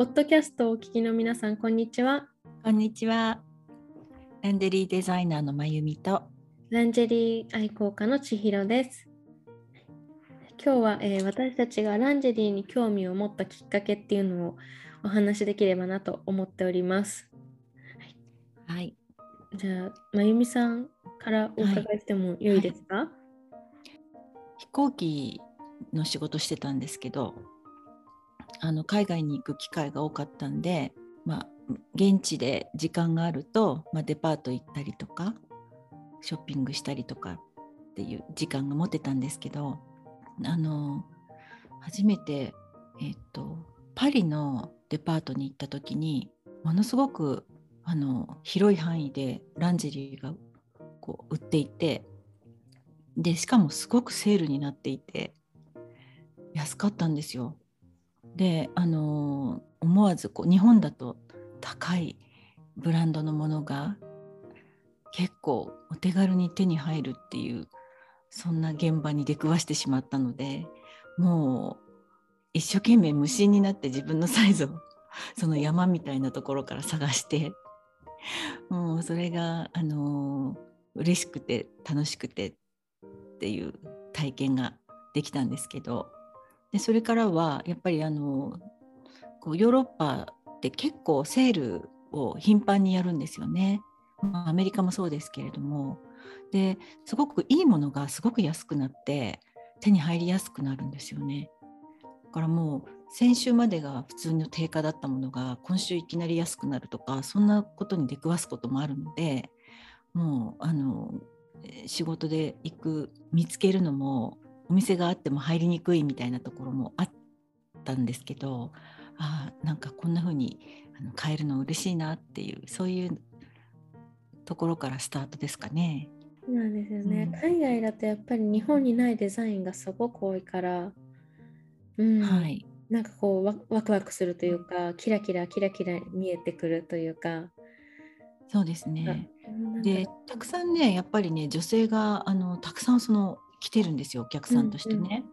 ポッドキャストをお聞きの皆さん、こんにちは。こんにちは。ランデリーデザイナーのまゆみと。ランジェリー愛好家の千尋です。今日は、えー私たちがランジェリーに興味を持ったきっかけっていうのをお話しできればなと思っております。はい。じゃあ、まゆみさんからお伺いしてもよいですか、飛行機の仕事してたんですけど、あの海外に行く機会が多かったんで、まあ現地で時間があると、まあ、デパート行ったりとか、ショッピングしたりとかっていう時間が持てたんですけど、あの初めてえっ、とパリのデパートに行った時にものすごくあの広い範囲でランジェリーがこう売っていてでしかもすごくセールになっていて安かったんですよ。であの思わずこう日本だと高いブランドのものが結構お手軽に手に入るっていうそんな現場に出くわしてしまったのでもう一生懸命無心になって自分のサイズを その山みたいなところから探してもうそれがあの嬉しくて楽しくてっていう体験ができたんですけどでそれからはやっぱりあのこうヨーロッパって結構セールを頻繁にやるんですよね。まあアメリカもそうですけれどもですごくいいものがすごく安くなって手に入りやすくなるんですよね。だからもう先週までが普通の定価だったものが今週いきなり安くなるとかそんなことに出くわすこともあるのでもうあの仕事で行く見つけるのもお店があっても入りにくいみたいなところもあったんですけどあーなんかこんな風に買えるの嬉しいなっていうそういうところからスタートですかね。そうなんですよね、うん海外だとやっぱり日本にないデザインがすごく多いから、うんはい、なんかこうワワクワクするというかキラキラキラキラ見えてくるというか。そうですね。でたくさんねやっぱりね女性があのたくさんその来てるんですよお客さんとしてね。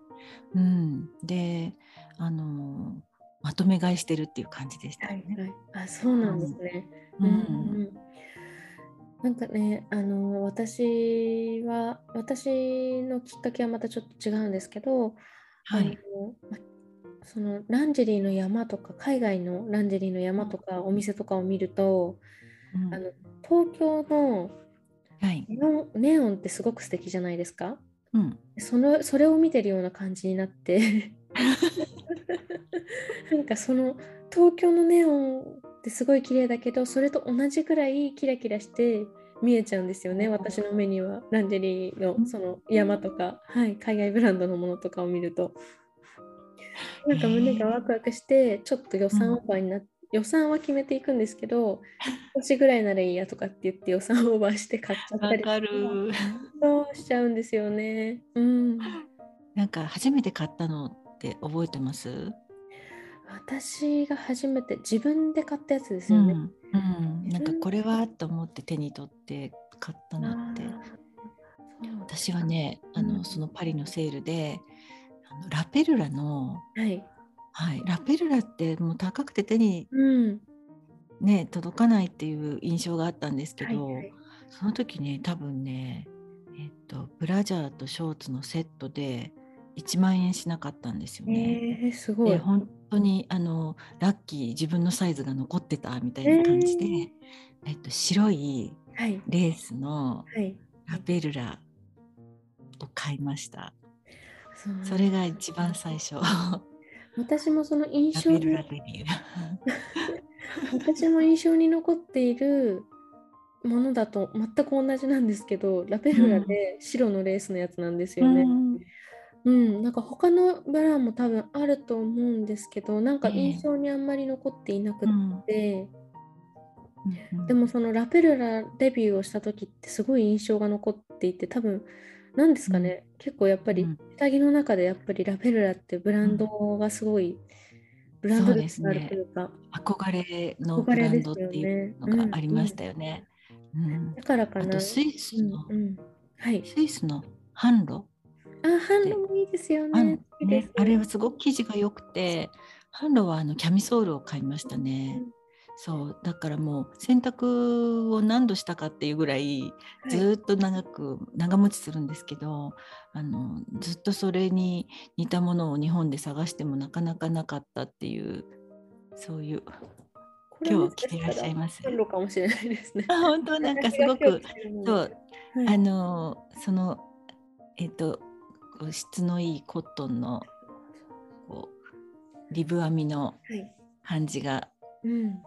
うんであのまとめ買いしてるっていう感じでしたよね。はいはい、あそうなんですね。うん。うん。うんなんかね、あの私は私のきっかけはまたちょっと違うんですけど、はい、そのランジェリーの山とか海外のランジェリーの山とかお店とかを見ると、うん。あの東京のはい、ネオンネオンってすごく素敵じゃないですか？うん、そのそれを見てるような感じになって。なんかその東京のネオンってすごい綺麗だけどそれと同じくらいキラキラして見えちゃうんですよね私の目には。ランジェリーのその山とか、はい、海外ブランドのものとかを見ると。なんか胸がワクワクしてちょっと予算オーバーになって、予算は決めていくんですけど少しぐらいならいいやとかって言って予算オーバーして買っちゃったりわかる。そうしちゃうんですよね。うんなんか初めて買ったのって覚えてます？私が初めて自分で買ったやつですよね。うん、うん、なんかこれはと思って手に取って買ったのって。私はね、あうんのそのパリのセールで、あのラペルラの、はい。はい、ラペルラってもう高くて手にうん。ね届かないっていう印象があったんですけど、はいはいその時ね多分ねえっとブラジャーとショーツのセットで1万円しなかったんですよね。えー、すごい。で本当にあのラッキー自分のサイズが残ってたみたいな感じで、ええっと、白いはい。レースのはい。ラペルラを買いました。そうそれが一番最初。ラ私もその印象。私も印象に残っているものだと全く同じなんですけど、ラペルラで白のレースのやつなんですよね。うん。うん、なんか他のブランも多分あると思うんですけど、なんかええ印象にあんまり残っていなくうん。て、うん。でもそのラペルラデビューをした時ってすごい印象が残っていて多分なんですかね、結構やっぱりうん。下着の中でやっぱりラペルラってブランドがすごい、ブランドがあるねというか、憧れのブランドっていうのがありましたよね。うん。だからかな。あとスイスの、うんうん、はい。スイスの販路あ、ハンドもいいですよあね。ね、あれはすごく生地が良くて販路はあのキャミソールを買いましたね。そうだからもう洗濯を何度したかっていうぐらいずっと長く、長持ちするんですけどあのずっとそれに似たものを日本で探してもなかなかなかったっていうそういう今日来ていらっしゃいます。かもしれないですね。あ本当なんかすごくそう、はい、あのそのえっ、と質のいいコットンのこうリブ編みの感じが、はい、うん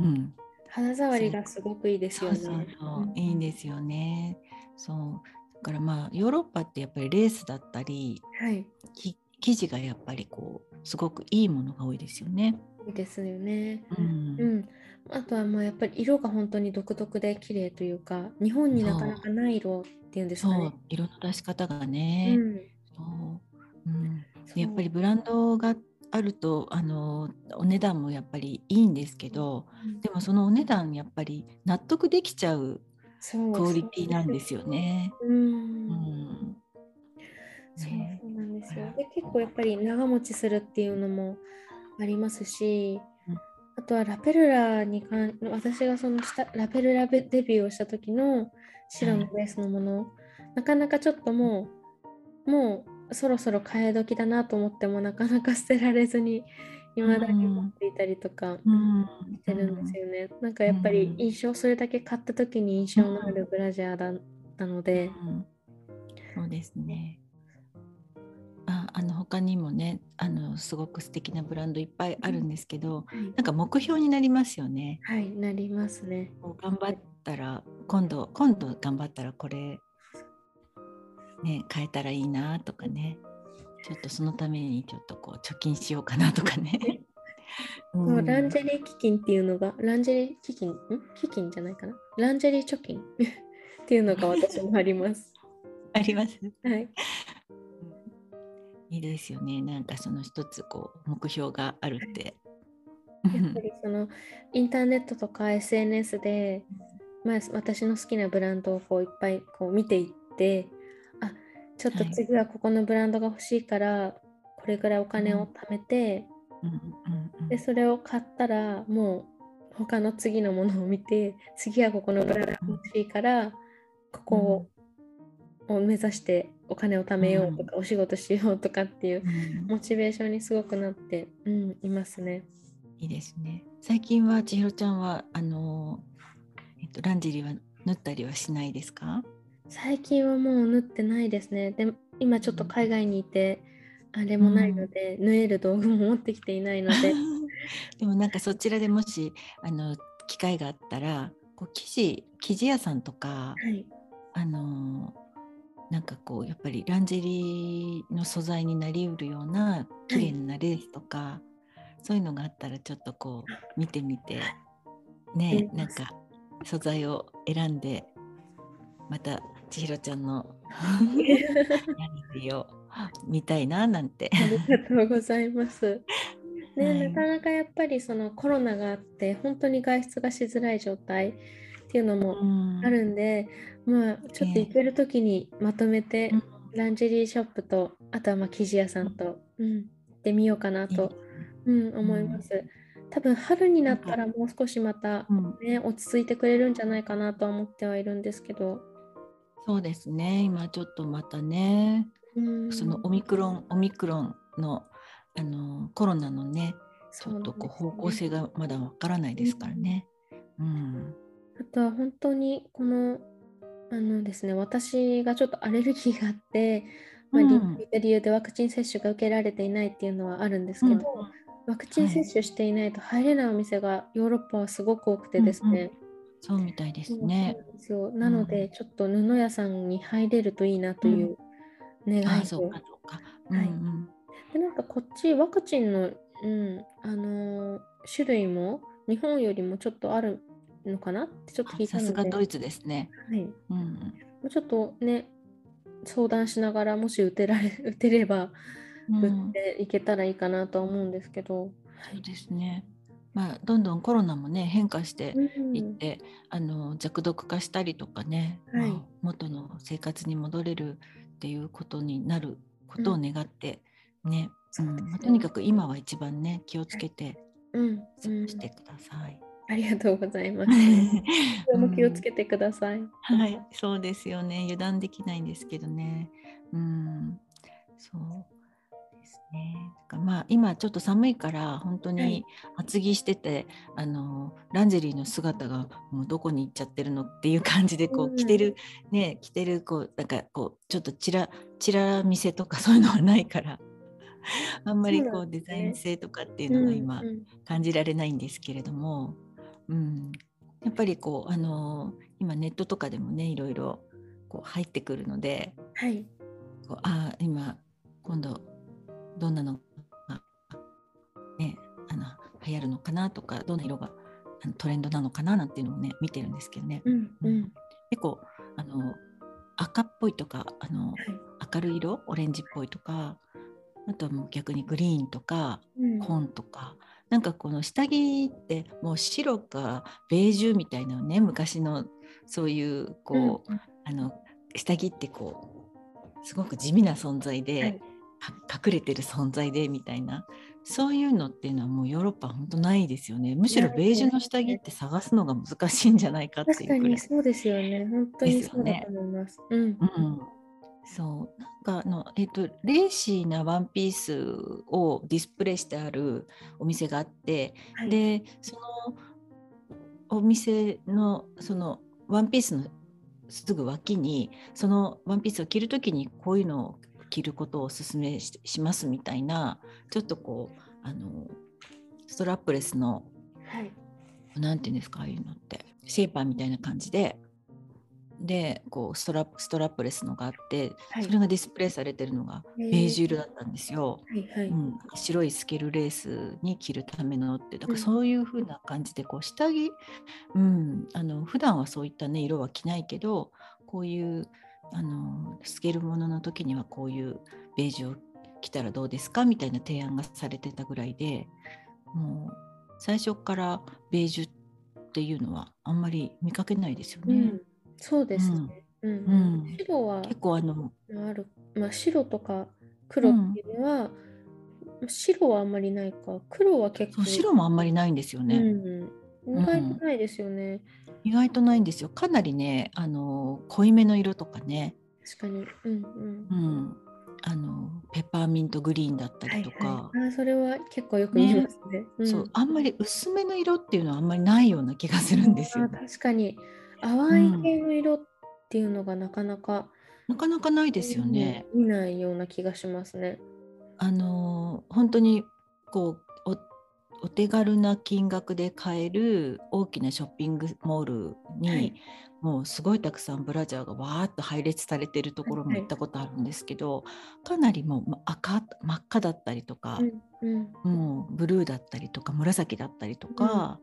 うん、肌触りがすごくいいですよね。そうそういいんですよね。そう。だからまあヨーロッパってやっぱりレースだったり、はい、生地がやっぱりこうすごくいいものが多いですよね。いいですよね。うん、うん、あとはまあやっぱり色が本当に独特で綺麗というか日本になかなかない色っていうんですかね。色の出し方がね。うん、そう。うん、やっぱりブランドがあるとあのお値段もやっぱりいいんですけど、うん、でもそのお値段やっぱり納得できちゃうクオリティなんですよね。うん、そうなんですよ。で結構やっぱり長持ちするっていうのもありますし、うん、あとはラペルラに関私がそのしたラペルラデビューをした時の白のベースのもの、なかなかちょっともうもうそろそろ替え時だなと思ってもなかなか捨てられずにいまだに持っていたりとかしてるんですよね。なんかやっぱり印象それだけ買った時に印象のあるブラジャーだったので。そうですね。ああの他にもねあのすごく素敵なブランドいっぱいあるんですけど、はい、なんか目標になりますよね。はいなりますね。頑張ったら今度今度頑張ったらこれね、変えたらいいなとかねちょっとそのためにちょっとこう貯金しようかなとかね。うん、ランジェリー基金っていうのがランジェリー基金ん？基金じゃないかな？ランジェリー貯金 っていうのが私もあります。あります？はい。いいですよね。なんかその一つこう目標があるって。やっぱりそのインターネットとか SNS で、まあ、私の好きなブランドをこういっぱいこう見ていってちょっと次はここのブランドが欲しいから、これぐらいお金を貯めて、でそれを買ったらもう他の次のものを見て次はここのブランドが欲しいからここを目指してお金を貯めようとか、お仕事しようとかっていうモチベーションにすごくなって、うん、いますね。いいですね。最近は千尋ちゃんはあの、えっと、ランジェリーは縫ったりはしないですか？最近はもう縫ってないですね。で今ちょっと海外にいて、あれもないので、うん、縫える道具も持ってきていないので。でもなんかそちらでもしあの機会があったらこう生地生地屋さんとか、はい、あのなんかこうやっぱりランジェリーの素材になりうるような綺麗なレースとか、はい、そういうのがあったらちょっとこう見てみてね なんか素材を選んでまた千尋ちゃんの 何を見たいななんて。ありがとうございます。ね、はい、なかなかやっぱりそのコロナがあって本当に外出がしづらい状態っていうのもあるんで、うん、まあちょっと行ける時にまとめて、ランジェリーショップとあとはまあ生地屋さんと、うん、行ってみようかなと、うん、思います。多分春になったらもう少しまたね、落ち着いてくれるんじゃないかなと思ってはいるんですけど。そうですね。今ちょっとまたね、そのオミクロンオミクロンのあのコロナのねちょっとこう方向性がまだわからないですからね。うん、あとは本当にこのあのですね私がちょっとアレルギーがあって、まあ、理由でワクチン接種が受けられていないっていうのはあるんですけど、うん、ワクチン接種していないと入れないお店がヨーロッパはすごく多くてですね、うんそうみたいですね。そうなので、うん、ちょっと布屋さんに入れるといいなという願いと、うん、そうかそうか。はい。でなんかこっちワクチンの、うんあのー、種類も日本よりもちょっとあるのかなってちょっと聞いたので。さすがドイツですね。はい。うん、もうちょっとね相談しながらもし打てられ 打てれば打っていけたらいいかなと思うんですけど。そうですね。まあ、どんどんコロナもね変化していって、うん、あの弱毒化したりとかね、はい、まあ、元の生活に戻れるっていうことになることを願ってね、うんまあ、とにかく今は一番ね気をつけてうん、過うんごしてください。ありがとうございます。も気をつけてください。はい、そうですよね。油断できないんですけどね。うん、そうですね。まあ今ちょっと寒いから本当はい。に厚着してて、あのランジェリーの姿がもうどこに行っちゃってるのっていう感じでこううん着てるね着てるこうなんかこうちょっとチラチラ見せとか そういうのはないから。あんまりこうんデザイン性とかっていうのが今うんうん。感じられないんですけれども、うん、やっぱりこうあの今ネットとかでもねいろいろこう入ってくるのではい。こうあー今今度どんなのが、ね、あの流行るのかなとかどんな色があのトレンドなのかななんていうのもね見てるんですけどね。うんうん。結構あの赤っぽいとかあのはい。明るい色オレンジっぽいとかあとはもう逆にグリーンとかうん。紺とか、なんかこの下着ってもう白かベージュみたいなね昔のそういうこう、うんあの下着ってこうすごく地味な存在で、はい。か隠れてる存在でみたいなそういうのっていうのはもうヨーロッパは本当ないですよねむしろベージュの下着って探すのが難しいんじゃないかって確かいうくらい。にそうですよね。本当にそうだと思います。うん。うん、そうなんかあの、えっとレーシーなワンピースをディスプレイしてあるお店があって、はい、でそのお店のそのワンピースのすぐ脇にそのワンピースを着るときにこういうのを着ることをお勧めししますみたいなちょっとこうあのストラップレスのはい。ていうんですかああいうのってシェイパーみたいな感じででこうストラップストラップレスのがあって、はいそれがディスプレイされてるのがベージュ色だったんですよ。はいはい。うん、白いスケルレースに着るためのってだかうんらそういう風な感じでこう下着、うん、あの普段はそういったね色は着ないけどこういうあのスケルものの時にはこういうベージュを着たらどうですかみたいな提案がされてたぐらいでもう最初からベージュっていうのはあんまり見かけないですよね。うん。そうですね。うん。うん白は結構あのある。まあ白とか黒っていうのは、白はあんまりないか。黒は結構。白もあんまりないんですよね。うん。意外とないですよね。意外とないんですよ。かなりね、あの濃いめの色とかね、確かに。うんうんう。ん、あのペッパーミントグリーンだったはいりとか、はい、あそれは結構よく見ますね。ん そうあんまり薄めの色っていうのはあんまりないような気がするんですよあ。確かに淡い系の色っていうのがなかなか、なかなかないですよね。うん見ないような気がしますね。あの本当にこうおお手軽な金額で買える大きなショッピングモールに、はい。もうすごいたくさんブラジャーがわーっと配列されてるところもはい。行ったことあるんですけど、かなりもうま赤真っ赤だったりとか、うんうん。もうブルーだったりとか紫だったりとか、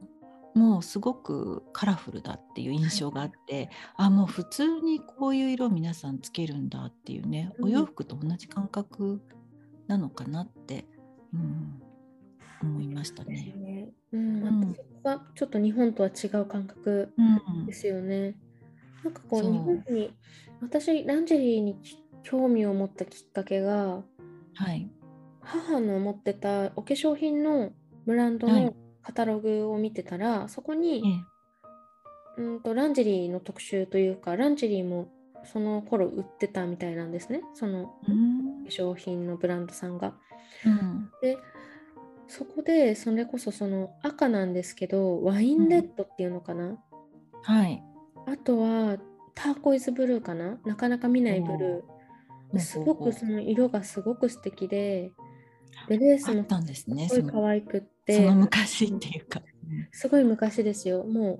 もうすごくカラフルだっていう印象があって、あもう普通にこういう色皆さんつけるんだっていうね、うん。お洋服と同じ感覚なのかなって、うん、思いましたね。ね。うん、うん。またそこがちょっと日本とは違う感覚うん。ですよね。なんかこう。日本に私ランジェリーに興味を持ったきっかけがはい、母の持ってたお化粧品のブランドのはい。カタログを見てたら、そこにええ。うんとランジェリーの特集というかランジェリーもその頃売ってたみたいなんですね。そのうん。化粧品のブランドさんが。うん。でそこでそれこそその赤なんですけどワインレッドっていうのかな、はい、あとはターコイズブルーかな？なかなか見ないブルー。すごくその色がすごく素敵ででレースもあったんですね。すごい可愛くっそての昔っていうか。すごい昔ですよ。も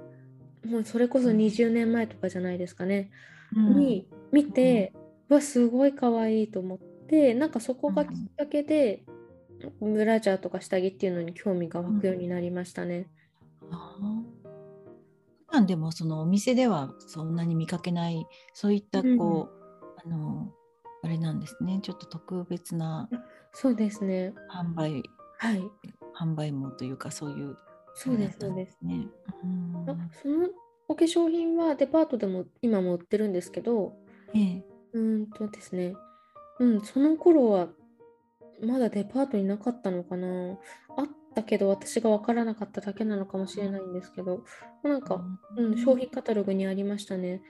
うもうそれこそ20年前とかじゃないですかね、うん。に見て、うわすごい可愛いと思ってなんかそこがきっかけで、ブラジャーとか下着っていうのに興味が湧くようになりましたね。あー普段でもそのお店ではそんなに見かけないそういったこう、あのあれなんですねちょっと特別なそうですね。販売はい。販売網というかそういうそうです、そうです。ね。うんあそのお化粧品はデパートでも今も売ってるんですけど、ええうーんとですね、うん、その頃はまだデパートになかったのかな？あったけど私が分からなかっただけなのかもしれないんですけど。なんか、うん、商品カタログにありましたね。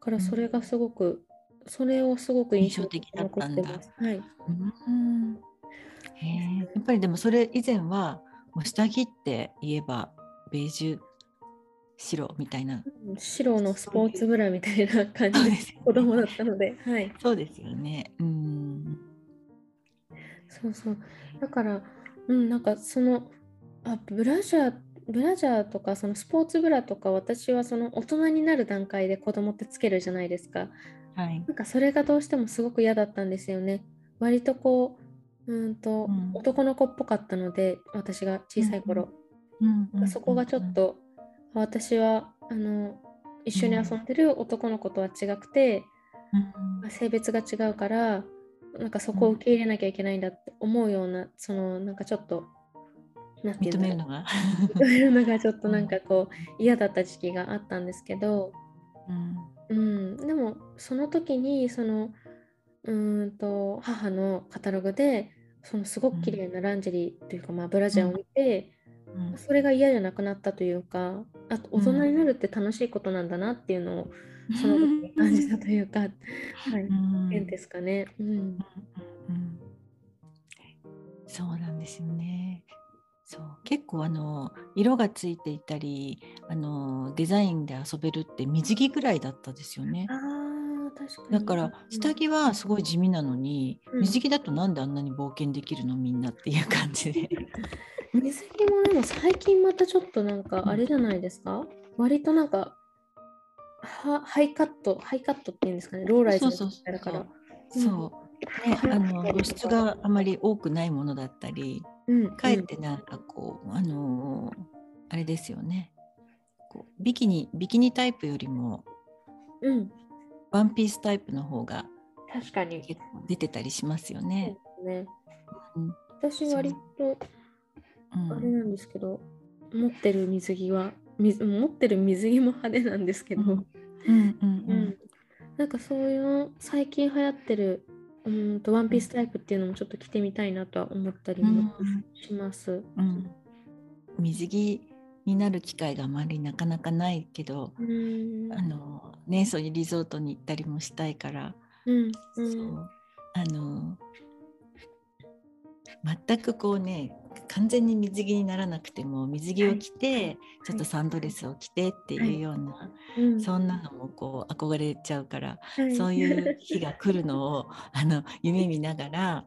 だからそれがすごく、それをすごく印象的に残ってます。はい、うん。やっぱりでもそれ以前はもう下着って言えばベージュ白みたいな。うん白のスポーツブラみたいな感じで子供だったので、はい、そうですよね。うんそうそう。だから、うん、なんかその、あ、ブラジャー、ブラジャーとか、そのスポーツブラとか、私はその大人になる段階で子供ってつけるじゃないですか。はいなんかそれがどうしてもすごく嫌だったんですよね。割とこう、うんと、うん男の子っぽかったので、私が小さい頃。うんうんそこがちょっと、私は、あの、一緒に遊んでる男の子とは違くて、うん性別が違うからなんかそこを受け入れなきゃいけないんだって思うようなそのなんかちょっとなんて認めるのが。認めるのがちょっとなんかこう嫌だった時期があったんですけど、うん。うん、でもその時にそのうーんと母のカタログでそのすごく綺麗なランジェリーというか、まあ、ブラジャーを見て、うん。それが嫌じゃなくなったというかあと大人になるって楽しいことなんだなっていうのをその時に感じたというか、はい、うん変ですかね。うんうんうんそうなんですよね。そう結構あの色がついていたりあのデザインで遊べるって水着ぐらいだったですよねあ。あ、確かに。だから下着はすごい地味なのに、うん水着だとなんであんなに冒険できるのみんなっていう感じで。水着もでも最近またちょっとなんかあれじゃないですか、割となんかはハイカット、ハイカットっていうんですかね、ローライズのそうそうそうだから。そう、ね、あの露出があまり多くないものだったりうん、かえってなんかこう、あのーあれですよね。こうビキニビキニタイプよりもうん、うん、ワンピースタイプの方が確かに。結構出てたりしますよね。ね、うん。私割とうん。あれなんですけど、持ってる水着は水持ってる水着も派手なんですけど、うん。うんうんうん。なんかそういうの最近流行ってるうーんとワンピースタイプっていうのもちょっと着てみたいなとは思ったりうんもします。うん。水着になる機会があまりなかなかないけど、うーん。あのねそういうリゾートに行ったりもしたいから、うん。うそんう。あの全くこうね完全に水着にならなくても水着を着て、ちょっとサンドレスを着てっていうような、うん。そんなのもこう憧れちゃうから、はい。そういう日が来るのを あの夢見ながら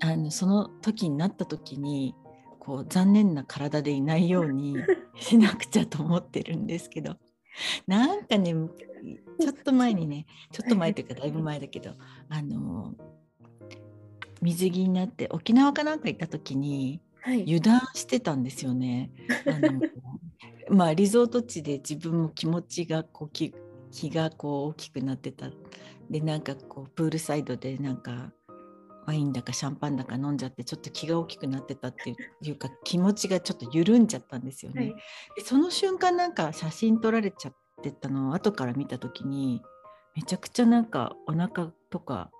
あのその時になった時にこう残念な体でいないように しなくちゃと思ってるんですけどなんかね ちょっと前にねちょっと前というかだいぶ前だけどあの水着になって沖縄かなんか行った時にはい油断してたんですよね。あの まあリゾート地で自分も気持ちがこう気気がこう大きくなってたでなんかこうプールサイドでなんかワインだかシャンパンだか飲んじゃってちょっと気が大きくなってたっていうか気持ちがちょっと緩んじゃったんですよね。はいでその瞬間なんか写真撮られちゃってたのを後から見た時にめちゃくちゃなんかお腹とか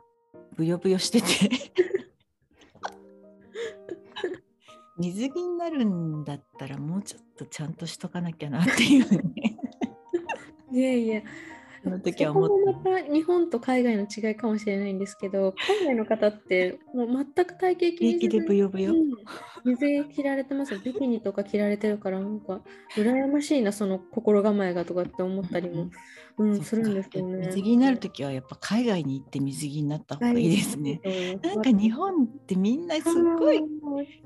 ブヨブヨしてて水着になるんだったらもうちょっとちゃんとしとかなきゃなっていうね。いやいや。その時は思っそこもまた日本と海外の違いかもしれないんですけど海外の方ってもう全く体型気にせずブヨブヨ、うん水着着られてますよ。ビキニとか着られてるからなんか羨ましいなその心構えがとかって思ったりも、うんそっかするんですよね。水着になる時はやっぱ海外に行って水着になった方がいいですね。はいなんか日本ってみんなすっごいうん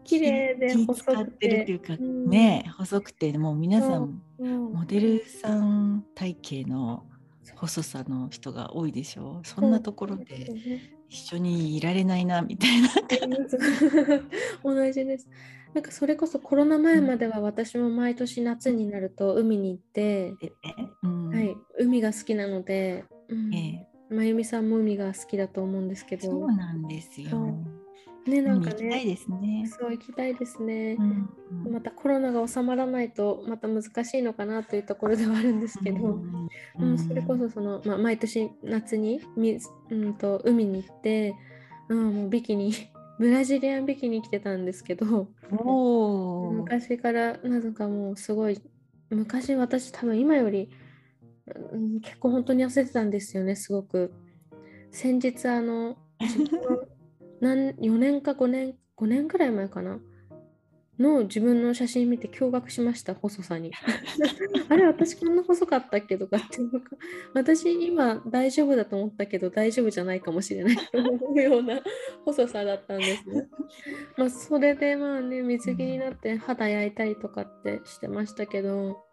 綺麗で気細く使ってるっていうか、うん。ね細くてもう皆さんうん。モデルさん体型の細さの人が多いでしょそんなところで一緒にいられないなみたいな。同じです。なんかそれこそコロナ前までは私も毎年夏になると海に行って、うん。はい、海が好きなので、うん。ええ。まゆみさんも海が好きだと思うんですけど、そうなんですよ。ね、なんか見に行きたいね、ですね。そう行きたいですねう。んうんまたコロナが収まらないとまた難しいのかなというところではあるんですけど、うんうんそれこそその、まあ、毎年夏にみ、うん、と海に行って、うん、もうビキニ ブラジリアンビキニ着てたんですけど。昔からなぜかもうすごい昔私多分今より、うん、結構本当に痩せてたんですよねすごく先日あの 何4年か5年5年くらい前かな？の自分の写真見て驚愕しました細さに。あれ私こんな細かったっけ？とかってなんか私今大丈夫だと思ったけど大丈夫じゃないかもしれないと思うような細さだったんですね。まあそれでまあね水着になって肌焼いたりとかってしてましたけど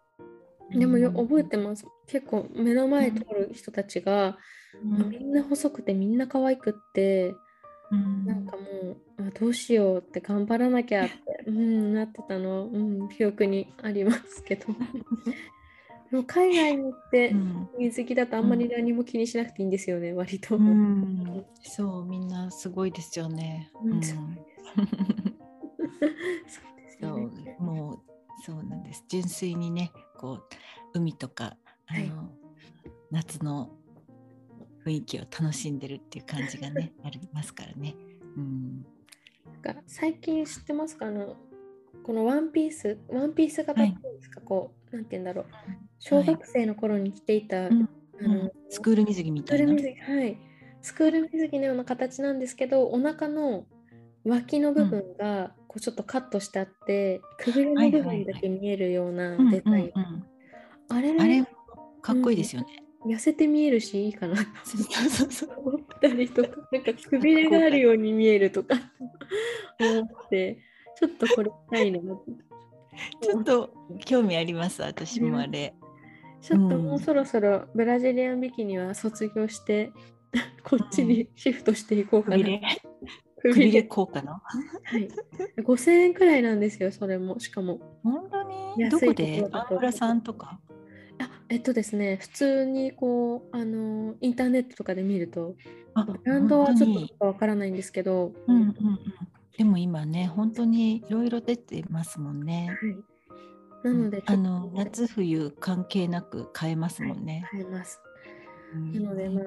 でもよ覚えてます。結構目の前通る人たちが、まあみんな細くてみんな可愛くってうん。なんかもうあどうしようって頑張らなきゃって、うん、なってたの、うん、記憶にありますけど。でも海外に行ってうん。水着だとあんまり何も気にしなくていいんですよね、割と。うん。そうみんなすごいですよね。そうです。そよね。うもうそうなんです。純粋にねこう海とかあの、はい。夏の雰囲気を楽しんでるっていう感じがね ありますからね。うん、なんか最近知ってますか？あのこのワンピース？ワンピース型っていうんですか、こうなんて言うんだろう。小学生の頃に着ていた、うん。あのスクール水着みスクールたいな。水着はい。スクール水着のような形なんですけどお腹の脇の部分がこうちょっとカットしてあって、くびれの部分だけ見えるようなうんデザイン、うん。うんあれ？あれかっこいいですよね。痩せて見えるしいいかな。とそうそうそう。そう思ったりとかなんかくびれがあるように見えるとか。思ってちょっとこれしたいな。ってちょっと興味あります私もあれ。ちょっともうそろそろブラジリアンビキニは卒業して こっちにシフトしていこうかな。くびれ。く くびれ効果のはい。5000円くらいなんですよ、それも。しかも。本当に？どこで？アンブラさんとか？あえっとですね、普通にこう、あの、インターネットとかで見ると、あブランドはちょっとわからないんですけど、うんうんうん、でも今ね本当にいろいろ出てますもんね。はい。なので、あの夏冬関係なく買えますもんね。買います。うんなので、まあ、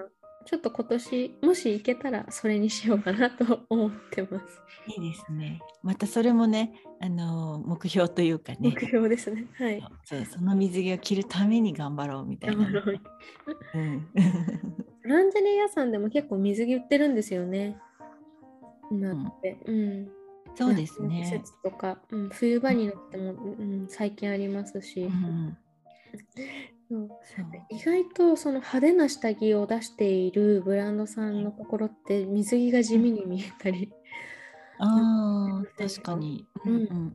ちょっと今年、もし行けたらそれにしようかなと思ってます。いいですね。またそれもねあの目標というかね目標ですね。はい。そうその水着を着るために頑張ろうみたいな。頑張ろううん、ランジェリー屋さんでも結構水着売ってるんですよね。なって。うん。そうです夏の季ね。節とか、うん、冬場になっても、うん、最近ありますし、うん、意外とその派手な下着を出しているブランドさんのところって水着が地味に見えたり、ああ確かに。うんうん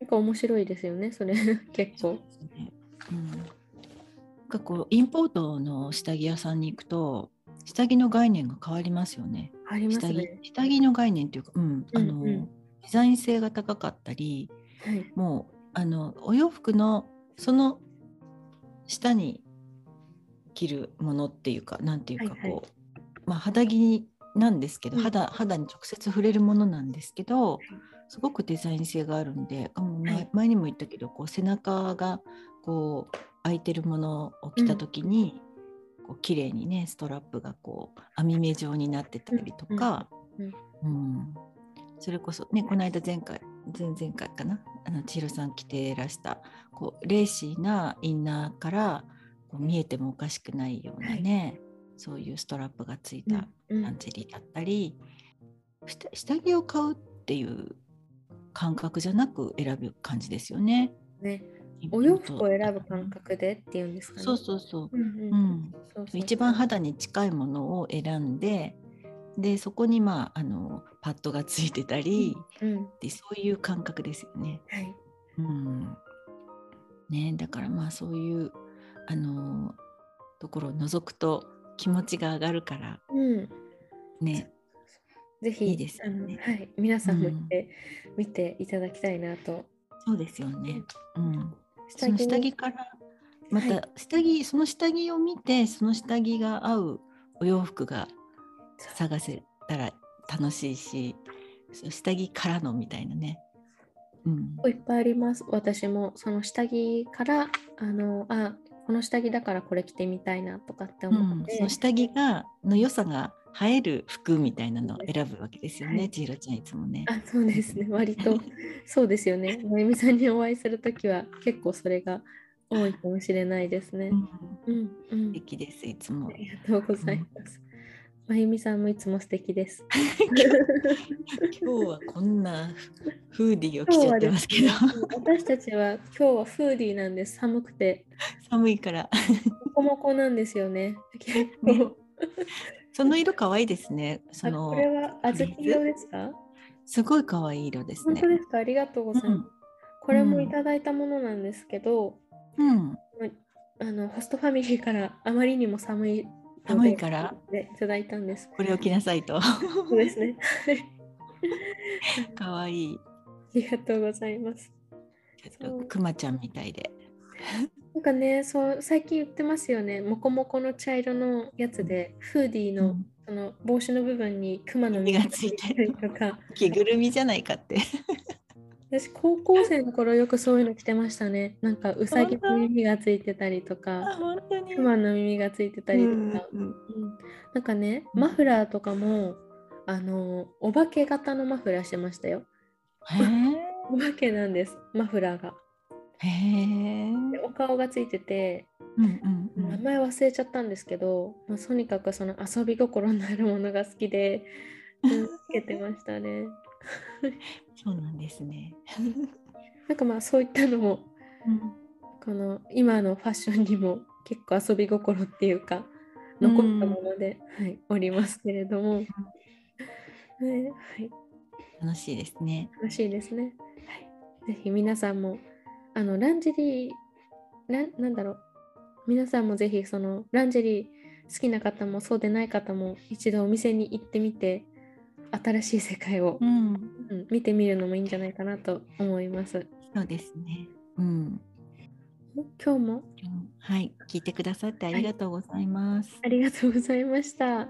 なんか面白いですよね、それ 結構。ね。うん。なんかこうインポートの下着屋さんに行くと下着の概念が変わりますよね。あります下着ね。下着の概念っていうか、うん、あの、うんうんデザイン性が高かったり、はい。もうあのお洋服のその下に着るものっていうかなんていうかこう、はい。はいまあ肌着なんですけど、うん。肌肌に直接触れるものなんですけど、すごくデザイン性があるんで、あもう前,、はい。前にも言ったけどこう背中がこう開いてるものを着た時に、こう綺麗にねストラップがこう網目状になってたりとか、うん。うんそれこそねこの間前回前々回かな？あの千尋さん着てらしたこうレーシーなインナーからこう見えてもおかしくないようなね、そういうストラップがついたうんランジェリーだったり、下下着を買うっていう感覚じゃなく選ぶ感じですよね。ね、お洋服を選ぶ感覚でっていうんですかね。そうそうそう。うん一番肌に近いものを選んででそこにまああのパッドがついてたり、うん、でそういう感覚ですよね。はい。うんねだからまあそういうあのところを覗くと気持ちが上がるからうん。ねぜひいいですよねあのはい、皆さんも行って、見ていただきたいなと。そうですよね。うん、そ下着の下着からまはいた下着、その下着を見てその下着が合うお洋服が探せたら楽しいし下着からのみたいなね。うん、いっぱいあります。私もその下着からあのあこの下着だからこれ着てみたいなとかってう思って、ん。その下着がの良さが映える服みたいなのを選ぶわけですよね、はい。千尋ちゃんいつもね。あそうですね。割と。そうですよね。まゆみさんにお会いするときは結構それが多いかもしれないですね。うん。うんうん。素敵ですいつも。あ。りがとうございますまゆみさんもいつも素敵です。今日はこんなフーディーを着ちゃってますけど、私たちは今日はフーディーなんです寒くて。寒いから。モコモコなんですよね。結構。その色可愛いですね。そあのこれは小豆色ですか？すごい可愛い色ですね。本当。ですか？ありがとうございます、うん。これもいただいたものなんですけど、うん、あのホストファミリーからあまりにも寒い寒いからでいただいたんです。これを着なさいと。そうですね。はい可愛い。ありがとうございます。くまちゃんみたいで。なんかね、そう最近言ってますよね。もこもこの茶色のやつで、フーディーの,、うんその帽子の部分にクマの耳がついてたりとか、着ぐる みじゃないかって。私高校生の頃よくそういうの着てましたね。なんかうさぎの耳がついてたりとか、本当にクマの耳がついてたりとか。うんうんうんなんかね、うんマフラーとかも、あのお化け型のマフラーしてましたよ。お化けなんです、マフラーが。へお顔がついてて、うんうんうん。名前忘れちゃったんですけど、まあ、とにかくその遊び心のあるものが好きで、うんつけてましたね。そうなんですね。なんかまあそういったのも、この今のファッションにも 結構遊び心っていうか、残ったもので、はい、おりますけれども、ねはい、楽しいですね。楽しいですね。はい、ぜひ皆さんもあのランジェリーななんだろう。皆さんもぜひそのランジェリー好きな方もそうでない方も一度お店に行ってみて新しい世界を、うん。うん見てみるのもいいんじゃないかなと思います。そうですね。うん。今日も？はい、聞いてくださってありがとうございます。ありがとうございました。